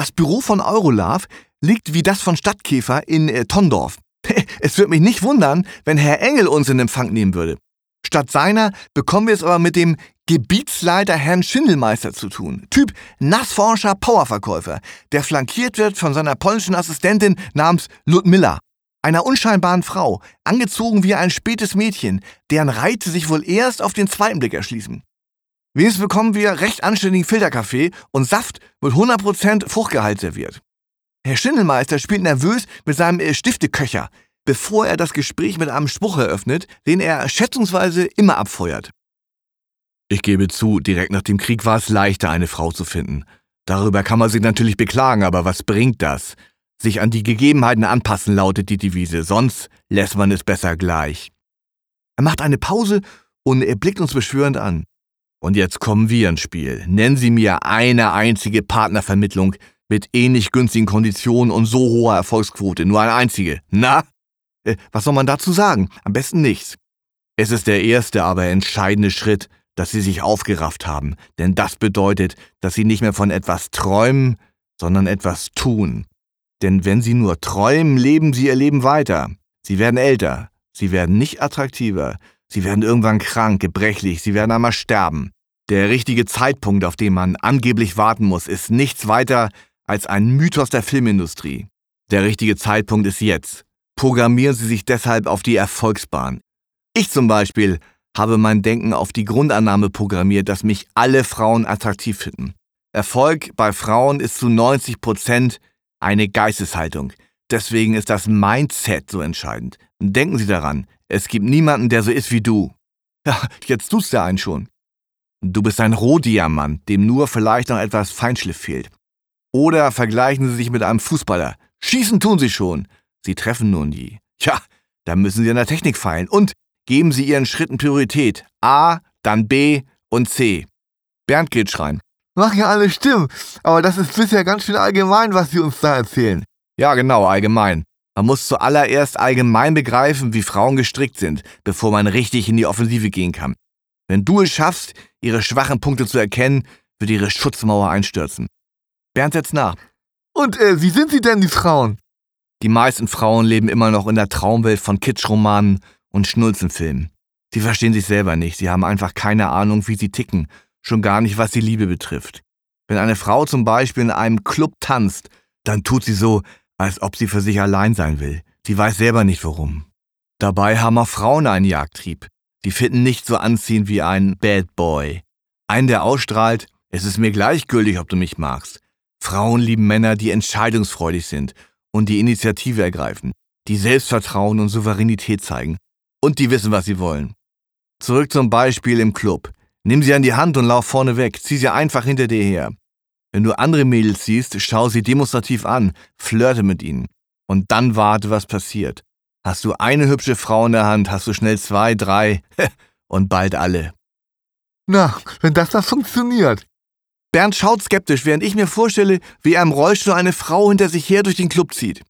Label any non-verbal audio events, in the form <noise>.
Das Büro von Eurolave liegt wie das von Stadtkäfer in äh, Tondorf. <laughs> Es würde mich nicht wundern, wenn Herr Engel uns in Empfang nehmen würde. Statt seiner bekommen wir es aber mit dem Gebietsleiter Herrn Schindelmeister zu tun. Typ Nassforscher Powerverkäufer, der flankiert wird von seiner polnischen Assistentin namens Ludmilla. Einer unscheinbaren Frau, angezogen wie ein spätes Mädchen, deren Reize sich wohl erst auf den zweiten Blick erschließen. Wenigstens bekommen wir recht anständigen Filterkaffee und Saft mit 100% Fruchtgehalt serviert. Herr Schindelmeister spielt nervös mit seinem äh, Stifteköcher, bevor er das Gespräch mit einem Spruch eröffnet, den er schätzungsweise immer abfeuert. Ich gebe zu, direkt nach dem Krieg war es leichter, eine Frau zu finden. Darüber kann man sich natürlich beklagen, aber was bringt das? Sich an die Gegebenheiten anpassen, lautet die Devise, sonst lässt man es besser gleich. Er macht eine Pause und er blickt uns beschwörend an. Und jetzt kommen wir ins Spiel. Nennen Sie mir eine einzige Partnervermittlung, mit ähnlich günstigen Konditionen und so hoher Erfolgsquote. Nur eine einzige. Na? Äh, was soll man dazu sagen? Am besten nichts. Es ist der erste, aber entscheidende Schritt, dass sie sich aufgerafft haben, denn das bedeutet, dass sie nicht mehr von etwas träumen, sondern etwas tun. Denn wenn sie nur träumen, leben sie ihr Leben weiter. Sie werden älter, sie werden nicht attraktiver, sie werden irgendwann krank, gebrechlich, sie werden einmal sterben. Der richtige Zeitpunkt, auf den man angeblich warten muss, ist nichts weiter als ein Mythos der Filmindustrie. Der richtige Zeitpunkt ist jetzt. Programmieren Sie sich deshalb auf die Erfolgsbahn. Ich zum Beispiel habe mein Denken auf die Grundannahme programmiert, dass mich alle Frauen attraktiv finden. Erfolg bei Frauen ist zu 90 Prozent eine Geisteshaltung. Deswegen ist das Mindset so entscheidend. Denken Sie daran, es gibt niemanden, der so ist wie du. <laughs> Ja, jetzt tust du einen schon. Du bist ein Rohdiamant, dem nur vielleicht noch etwas Feinschliff fehlt. Oder vergleichen Sie sich mit einem Fußballer. Schießen tun Sie schon. Sie treffen nur nie. Tja, da müssen Sie an der Technik feilen. Und geben Sie Ihren Schritten Priorität. A, dann B und C. Bernd geht schreien. Mag ja alles stimmen, aber das ist bisher ganz schön allgemein, was Sie uns da erzählen. Ja, genau, allgemein. Man muss zuallererst allgemein begreifen, wie Frauen gestrickt sind, bevor man richtig in die Offensive gehen kann. Wenn du es schaffst, ihre schwachen Punkte zu erkennen, wird ihre Schutzmauer einstürzen. Bernd setzt nach. Und äh, wie sind sie denn, die Frauen? Die meisten Frauen leben immer noch in der Traumwelt von Kitschromanen und Schnulzenfilmen. Sie verstehen sich selber nicht, sie haben einfach keine Ahnung, wie sie ticken, schon gar nicht, was die Liebe betrifft. Wenn eine Frau zum Beispiel in einem Club tanzt, dann tut sie so, als ob sie für sich allein sein will. Sie weiß selber nicht warum. Dabei haben auch Frauen einen Jagdtrieb. Sie finden nicht so anziehend wie ein Bad Boy. Einen, der ausstrahlt, es ist mir gleichgültig, ob du mich magst. Frauen lieben Männer, die entscheidungsfreudig sind und die Initiative ergreifen, die Selbstvertrauen und Souveränität zeigen und die wissen, was sie wollen. Zurück zum Beispiel im Club. Nimm sie an die Hand und lauf vorne weg, zieh sie einfach hinter dir her. Wenn du andere Mädels siehst, schau sie demonstrativ an, flirte mit ihnen und dann warte, was passiert. Hast du eine hübsche Frau in der Hand, hast du schnell zwei, drei <laughs> und bald alle. Na, wenn das das funktioniert. Bernd schaut skeptisch, während ich mir vorstelle, wie er im Rollstuhl eine Frau hinter sich her durch den Club zieht.